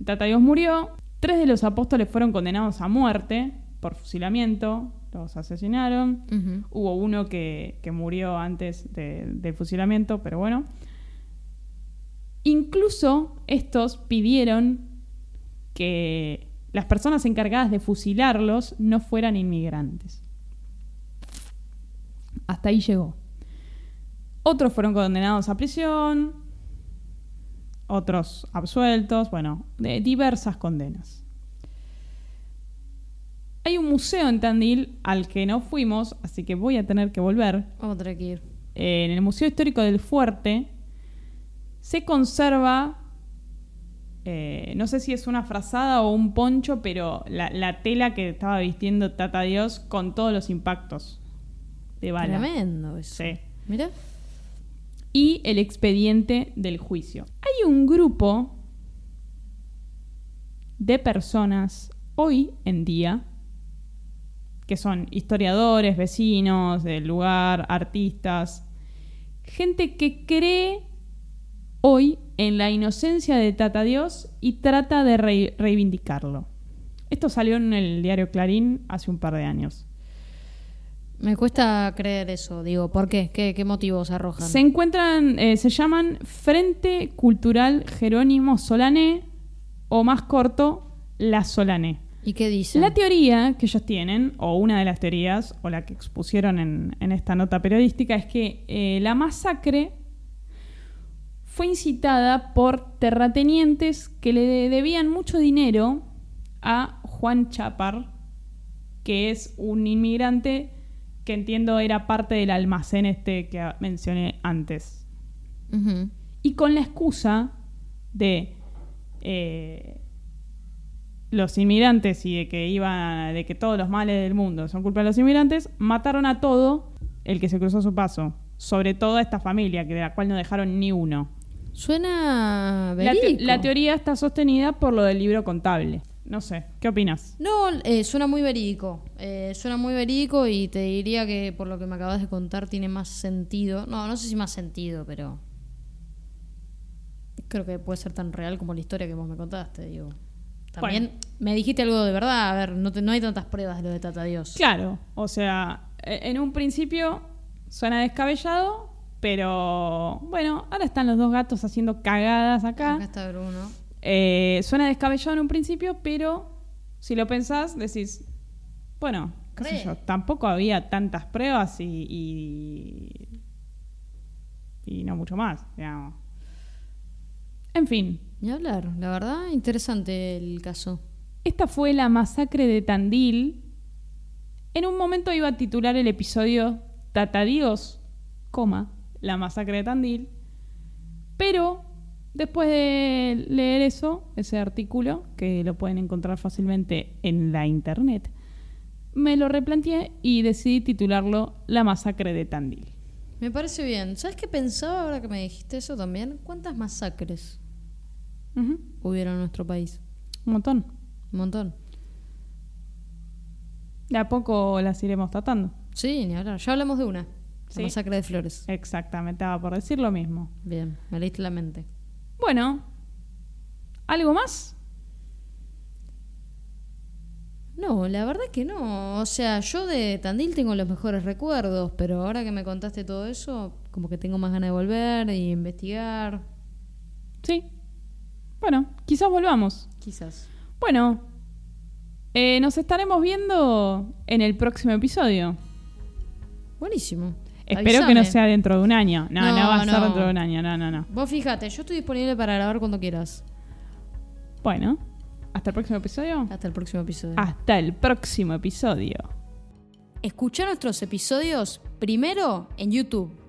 el Tata Dios murió, tres de los apóstoles fueron condenados a muerte por fusilamiento, los asesinaron. Hubo uno que, que murió antes de- del fusilamiento, pero bueno. Incluso estos pidieron que las personas encargadas de fusilarlos no fueran inmigrantes. Hasta ahí llegó. Otros fueron condenados a prisión, otros absueltos, bueno, de diversas condenas. Hay un museo en Tandil al que no fuimos, así que voy a tener que volver. Vamos a tener que ir. En el Museo Histórico del Fuerte se conserva, eh, no sé si es una frazada o un poncho, pero la, la tela que estaba vistiendo Tata Dios con todos los impactos de bala. Tremendo eso. Sí. Mira. Y el expediente del juicio. Hay un grupo de personas hoy en día que son historiadores, vecinos del lugar, artistas, gente que cree hoy en la inocencia de Tata Dios y trata de re- reivindicarlo. Esto salió en el diario Clarín hace un par de años. Me cuesta creer eso. Digo, ¿por qué? ¿Qué, qué motivos arrojan? Se encuentran, eh, se llaman Frente Cultural Jerónimo Solané o más corto, La Solané. ¿Y qué dicen? La teoría que ellos tienen, o una de las teorías, o la que expusieron en, en esta nota periodística, es que eh, la masacre fue incitada por terratenientes que le de- debían mucho dinero a Juan Chapar, que es un inmigrante que entiendo era parte del almacén este que mencioné antes. Y con la excusa de eh, los inmigrantes y de que iban de que todos los males del mundo son culpa de los inmigrantes mataron a todo el que se cruzó su paso sobre todo a esta familia que de la cual no dejaron ni uno Suena la, te- verídico. la teoría está sostenida por lo del libro contable no sé qué opinas No, eh, suena muy verídico. Eh, suena muy verídico y te diría que por lo que me acabas de contar tiene más sentido. No, no sé si más sentido, pero creo que puede ser tan real como la historia que vos me contaste. Digo. También me dijiste algo de verdad. A ver, no, te- no hay tantas pruebas de lo de Tata Dios. claro o sea e- en un principio suena descabellado pero bueno ahora están los dos gatos haciendo cagadas Acá está Bruno. Eh, suena descabellado en un principio, pero si lo pensás, decís, bueno, qué sé yo, tampoco había tantas pruebas y, y, y no mucho más, digamos. En fin, Ni hablar, la verdad, interesante el caso. esta fue la masacre de Tandil. En un momento iba a titular el episodio Tatadios, coma, la masacre de Tandil. Pero después de leer eso, ese artículo, que lo pueden encontrar fácilmente en la internet, me lo replanteé y decidí titularlo La masacre de Tandil. Me parece bien. ¿Sabes qué pensaba ahora que me dijiste eso también? ¿Cuántas masacres hubieron en nuestro país? Un montón. Un montón. De a poco las iremos tratando. Sí, ni hablar. Ya hablamos de una. Sí. La masacre de Flores. Exactamente, estaba por decir lo mismo. Bien, me leíste la mente. Bueno, ¿algo más? No, la verdad que no. O sea, yo de Tandil tengo los mejores recuerdos, pero ahora que me contaste todo eso, como que tengo más ganas de volver y investigar. Sí. Bueno, quizás volvamos. Quizás. Bueno, eh, nos estaremos viendo en el próximo episodio. Buenísimo. Espero que no sea dentro de un año. No, no, No, va a ser dentro de un año. No, no, no. Vos fíjate, yo estoy disponible para grabar cuando quieras. Bueno, hasta el próximo episodio. Hasta el próximo episodio. Hasta el próximo episodio. Escucha nuestros episodios primero en YouTube.